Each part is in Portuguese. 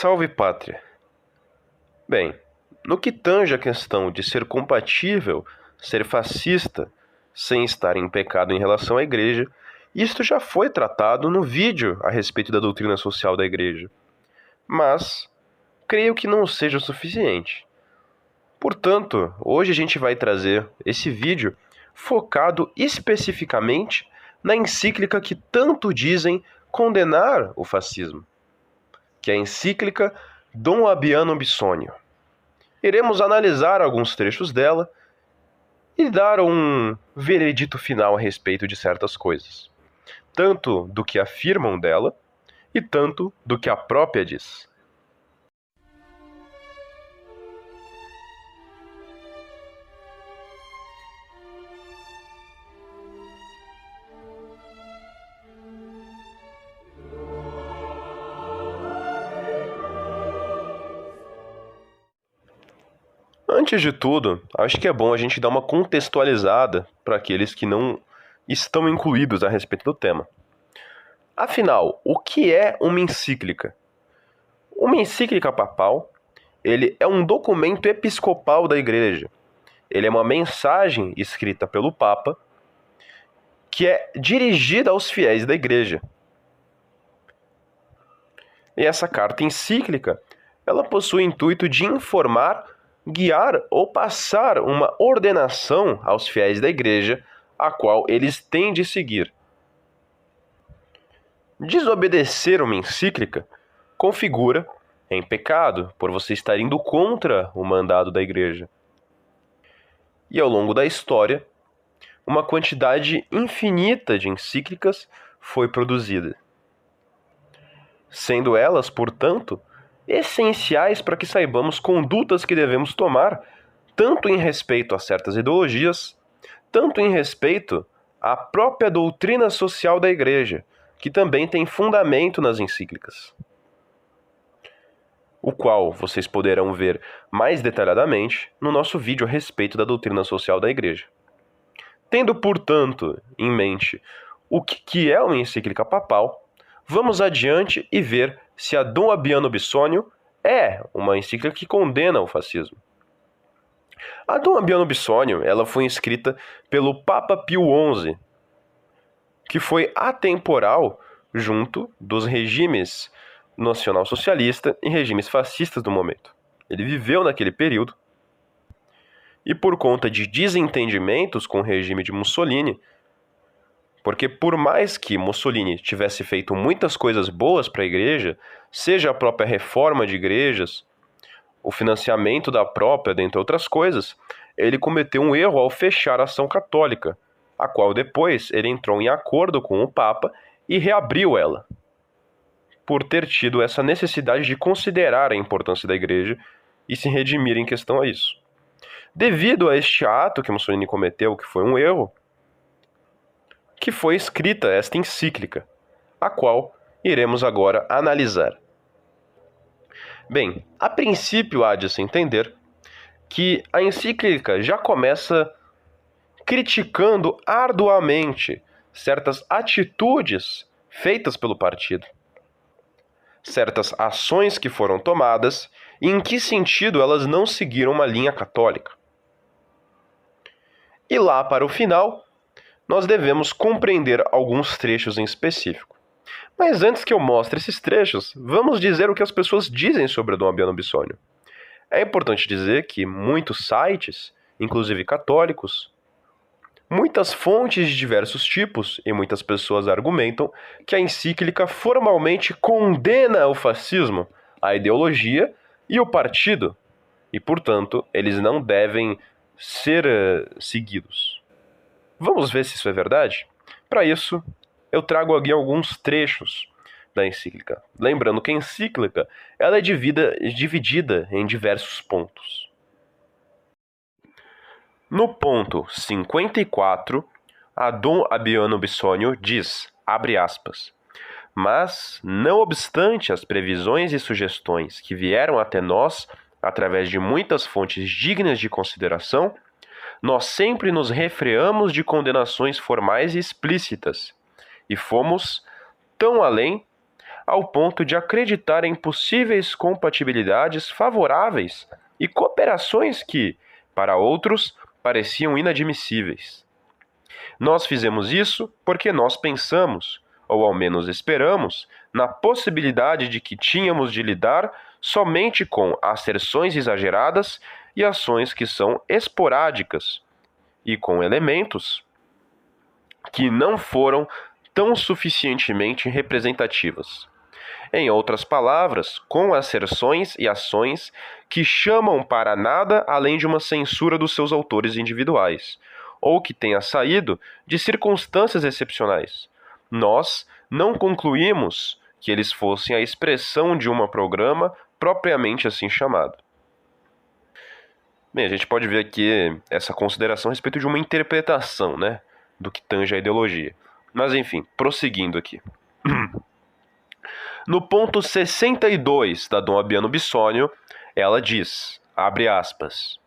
Salve pátria! Bem, no que tange a questão de ser compatível ser fascista sem estar em pecado em relação à igreja, isto já foi tratado no vídeo a respeito da doutrina social da igreja. Mas creio que não seja o suficiente. Portanto, hoje a gente vai trazer esse vídeo focado especificamente na encíclica que tanto dizem condenar o fascismo, que é a encíclica Dom Abiano Bissônio. Iremos analisar alguns trechos dela e dar um veredito final a respeito de certas coisas, tanto do que afirmam dela e tanto do que a própria diz. Antes de tudo, acho que é bom a gente dar uma contextualizada para aqueles que não estão incluídos a respeito do tema. Afinal, o que é uma encíclica? Uma encíclica papal, ele é um documento episcopal da igreja. Ele é uma mensagem escrita pelo papa que é dirigida aos fiéis da igreja. E essa carta encíclica, ela possui o intuito de informar guiar ou passar uma ordenação aos fiéis da igreja, a qual eles têm de seguir. Desobedecer uma encíclica configura em pecado, por você estar indo contra o mandado da igreja. E ao longo da história, uma quantidade infinita de encíclicas foi produzida. Sendo elas, portanto, essenciais para que saibamos condutas que devemos tomar, tanto em respeito a certas ideologias, tanto em respeito à própria doutrina social da Igreja, que também tem fundamento nas encíclicas. O qual vocês poderão ver mais detalhadamente no nosso vídeo a respeito da doutrina social da Igreja. Tendo, portanto, em mente o que é uma encíclica papal, vamos adiante e ver se a Dom Abiano Bissônio é uma encíclica que condena o fascismo. A Dom Abiano Bissônio ela foi escrita pelo Papa Pio XI, que foi atemporal junto dos regimes nacional-socialista e regimes fascistas do momento. Ele viveu naquele período e por conta de desentendimentos com o regime de Mussolini, porque por mais que Mussolini tivesse feito muitas coisas boas para a igreja, seja a própria reforma de igrejas, o financiamento da própria, dentre outras coisas, ele cometeu um erro ao fechar a ação católica, a qual depois ele entrou em acordo com o Papa e reabriu ela, por ter tido essa necessidade de considerar a importância da igreja e se redimir em questão a isso. Devido a este ato que Mussolini cometeu, que foi um erro, que foi escrita esta encíclica, a qual iremos agora analisar. Bem, a princípio há de se entender que a encíclica já começa criticando arduamente certas atitudes feitas pelo partido, certas ações que foram tomadas e em que sentido elas não seguiram uma linha católica. E lá para o final, nós devemos compreender alguns trechos em específico. Mas antes que eu mostre esses trechos, vamos dizer o que as pessoas dizem sobre Dom Abiano Bissônio. É importante dizer que muitos sites, inclusive católicos, muitas fontes de diversos tipos e muitas pessoas argumentam que a encíclica formalmente condena o fascismo, a ideologia e o partido, e portanto eles não devem ser uh, seguidos. Vamos ver se isso é verdade? Para isso, eu trago aqui alguns trechos da encíclica. Lembrando que a encíclica ela é dividida, dividida em diversos pontos. No ponto 54, a Dom Abiano Bissônio diz, abre aspas, mas, não obstante as previsões e sugestões que vieram até nós através de muitas fontes dignas de consideração, nós sempre nos refreamos de condenações formais e explícitas, e fomos tão além ao ponto de acreditar em possíveis compatibilidades favoráveis e cooperações que, para outros, pareciam inadmissíveis. Nós fizemos isso porque nós pensamos, ou ao menos esperamos, na possibilidade de que tínhamos de lidar somente com asserções exageradas e ações que são esporádicas, e com elementos que não foram tão suficientemente representativas. Em outras palavras, com asserções e ações que chamam para nada além de uma censura dos seus autores individuais, ou que tenha saído de circunstâncias excepcionais. Nós não concluímos que eles fossem a expressão de um programa propriamente assim chamado. Bem, a gente pode ver aqui essa consideração a respeito de uma interpretação, né, do que tange a ideologia. Mas enfim, prosseguindo aqui. No ponto 62 da Dom Abiano Bissônio, ela diz, abre aspas,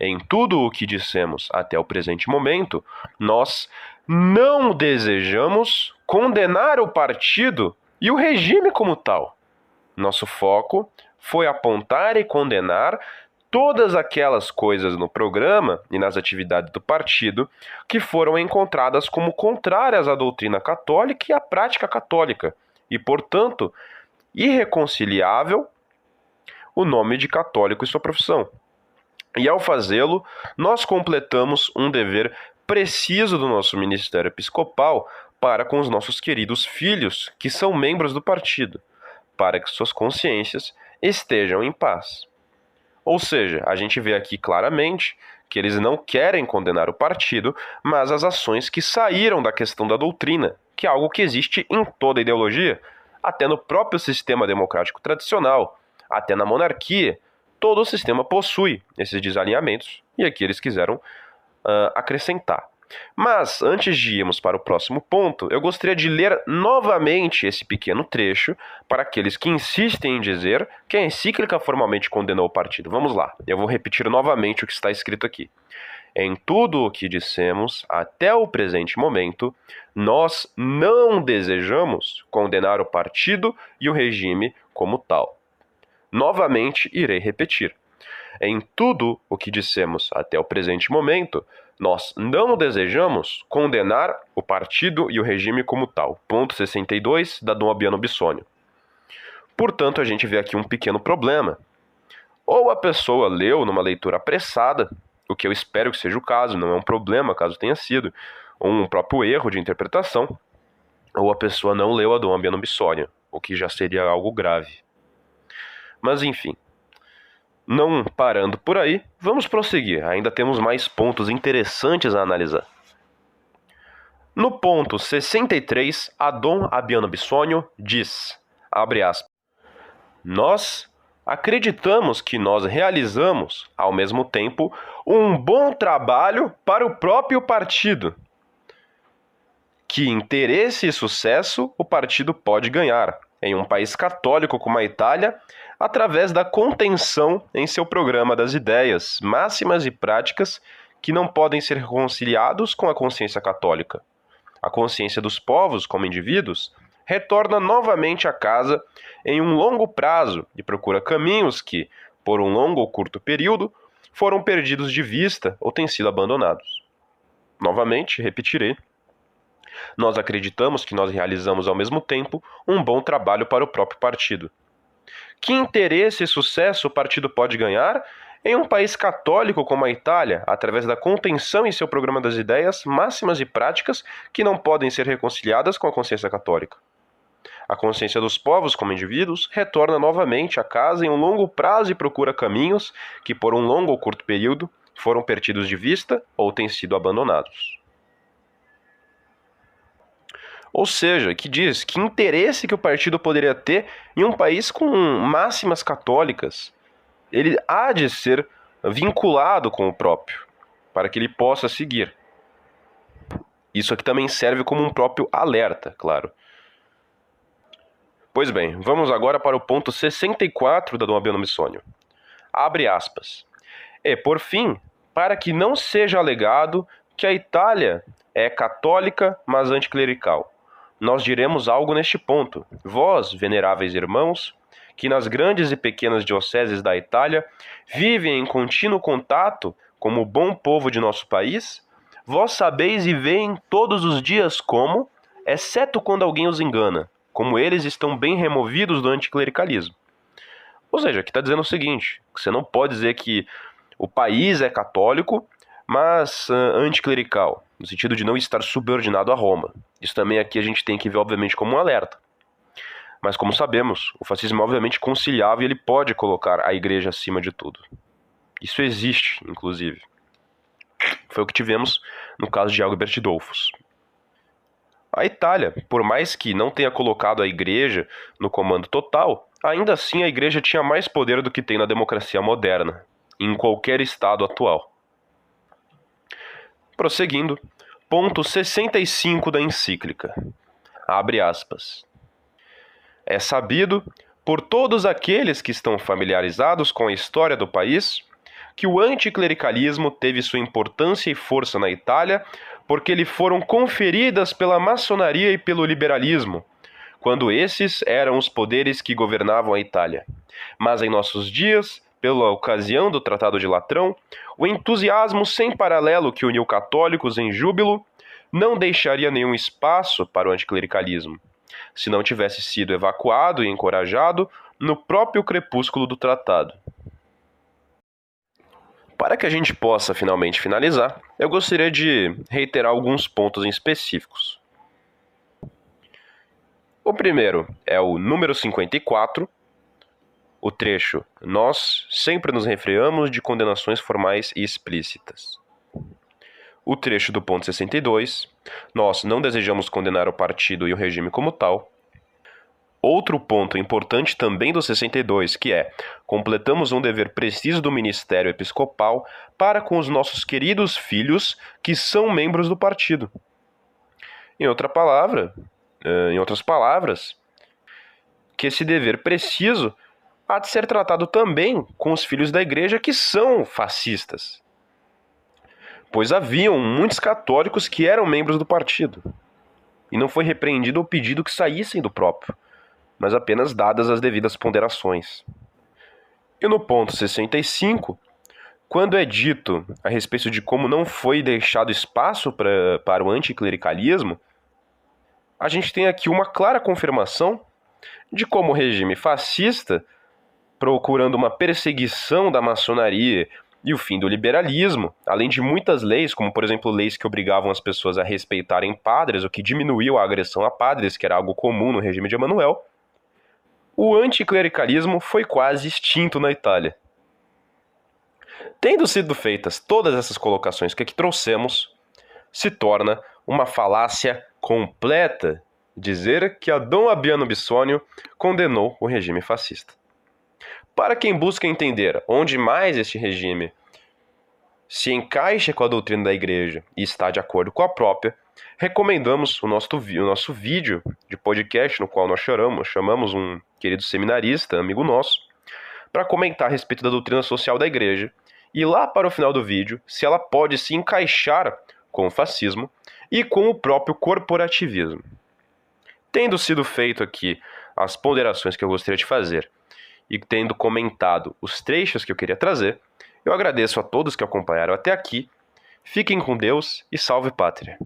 em tudo o que dissemos até o presente momento, nós não desejamos condenar o partido e o regime como tal. Nosso foco foi apontar e condenar todas aquelas coisas no programa e nas atividades do partido que foram encontradas como contrárias à doutrina católica e à prática católica, e, portanto, irreconciliável o nome de católico e sua profissão. E ao fazê-lo, nós completamos um dever preciso do nosso ministério episcopal para com os nossos queridos filhos, que são membros do partido, para que suas consciências estejam em paz. Ou seja, a gente vê aqui claramente que eles não querem condenar o partido, mas as ações que saíram da questão da doutrina, que é algo que existe em toda ideologia, até no próprio sistema democrático tradicional, até na monarquia. Todo o sistema possui esses desalinhamentos e aqui eles quiseram uh, acrescentar. Mas, antes de irmos para o próximo ponto, eu gostaria de ler novamente esse pequeno trecho para aqueles que insistem em dizer que a encíclica formalmente condenou o partido. Vamos lá, eu vou repetir novamente o que está escrito aqui. Em tudo o que dissemos até o presente momento, nós não desejamos condenar o partido e o regime como tal. Novamente irei repetir. Em tudo o que dissemos até o presente momento, nós não desejamos condenar o partido e o regime como tal. Ponto 62 da Dom Abiano Bissônio. Portanto, a gente vê aqui um pequeno problema. Ou a pessoa leu numa leitura apressada, o que eu espero que seja o caso, não é um problema caso tenha sido, ou um próprio erro de interpretação, ou a pessoa não leu a Dom Abiano Bissônio, o que já seria algo grave. Mas enfim, não parando por aí, vamos prosseguir. Ainda temos mais pontos interessantes a analisar. No ponto 63, Adon Abiano Bissônio diz, abre aspas, Nós acreditamos que nós realizamos, ao mesmo tempo, um bom trabalho para o próprio partido. Que interesse e sucesso o partido pode ganhar em um país católico como a Itália através da contenção em seu programa das ideias, máximas e práticas que não podem ser reconciliados com a consciência católica. A consciência dos povos, como indivíduos, retorna novamente à casa em um longo prazo e procura caminhos que, por um longo ou curto período, foram perdidos de vista ou têm sido abandonados. Novamente, repetirei. Nós acreditamos que nós realizamos ao mesmo tempo um bom trabalho para o próprio partido, que interesse e sucesso o partido pode ganhar em um país católico como a Itália, através da contenção em seu programa das ideias máximas e práticas que não podem ser reconciliadas com a consciência católica? A consciência dos povos, como indivíduos, retorna novamente à casa em um longo prazo e procura caminhos que, por um longo ou curto período, foram perdidos de vista ou têm sido abandonados. Ou seja, que diz que interesse que o partido poderia ter em um país com máximas católicas. Ele há de ser vinculado com o próprio, para que ele possa seguir. Isso aqui também serve como um próprio alerta, claro. Pois bem, vamos agora para o ponto 64 da Dom Abiano Missônio. Abre aspas. E, por fim, para que não seja alegado que a Itália é católica, mas anticlerical nós diremos algo neste ponto. Vós, veneráveis irmãos, que nas grandes e pequenas dioceses da Itália vivem em contínuo contato como o bom povo de nosso país, vós sabeis e veem todos os dias como, exceto quando alguém os engana, como eles estão bem removidos do anticlericalismo. Ou seja, aqui está dizendo o seguinte: você não pode dizer que o país é católico, mas uh, anticlerical, no sentido de não estar subordinado a Roma. Isso também aqui a gente tem que ver, obviamente, como um alerta. Mas como sabemos, o fascismo é obviamente conciliável e ele pode colocar a igreja acima de tudo. Isso existe, inclusive. Foi o que tivemos no caso de Albert Dolfos. A Itália, por mais que não tenha colocado a igreja no comando total, ainda assim a igreja tinha mais poder do que tem na democracia moderna, em qualquer estado atual. Prosseguindo, ponto 65 da encíclica. Abre aspas. É sabido, por todos aqueles que estão familiarizados com a história do país, que o anticlericalismo teve sua importância e força na Itália porque lhe foram conferidas pela maçonaria e pelo liberalismo, quando esses eram os poderes que governavam a Itália. Mas em nossos dias, pela ocasião do Tratado de Latrão, o entusiasmo sem paralelo que uniu católicos em júbilo não deixaria nenhum espaço para o anticlericalismo se não tivesse sido evacuado e encorajado no próprio crepúsculo do tratado. Para que a gente possa finalmente finalizar, eu gostaria de reiterar alguns pontos em específicos. O primeiro é o número 54, o trecho Nós sempre nos refreamos de condenações formais e explícitas o trecho do ponto 62, nós não desejamos condenar o partido e o regime como tal. Outro ponto importante também do 62, que é: completamos um dever preciso do ministério episcopal para com os nossos queridos filhos que são membros do partido. Em outra palavra, eh, em outras palavras, que esse dever preciso há de ser tratado também com os filhos da igreja que são fascistas pois haviam muitos católicos que eram membros do partido. E não foi repreendido ou pedido que saíssem do próprio, mas apenas dadas as devidas ponderações. E no ponto 65, quando é dito a respeito de como não foi deixado espaço pra, para o anticlericalismo, a gente tem aqui uma clara confirmação de como o regime fascista, procurando uma perseguição da maçonaria e o fim do liberalismo, além de muitas leis, como por exemplo leis que obrigavam as pessoas a respeitarem padres, o que diminuiu a agressão a padres, que era algo comum no regime de Emanuel, o anticlericalismo foi quase extinto na Itália. Tendo sido feitas todas essas colocações que aqui trouxemos, se torna uma falácia completa dizer que Adão Abiano Bissônio condenou o regime fascista. Para quem busca entender onde mais este regime se encaixa com a doutrina da igreja e está de acordo com a própria, recomendamos o nosso, o nosso vídeo de podcast no qual nós choramos, chamamos um querido seminarista, amigo nosso, para comentar a respeito da doutrina social da igreja e lá para o final do vídeo se ela pode se encaixar com o fascismo e com o próprio corporativismo. Tendo sido feito aqui as ponderações que eu gostaria de fazer e tendo comentado os trechos que eu queria trazer, eu agradeço a todos que acompanharam até aqui. Fiquem com Deus e salve pátria!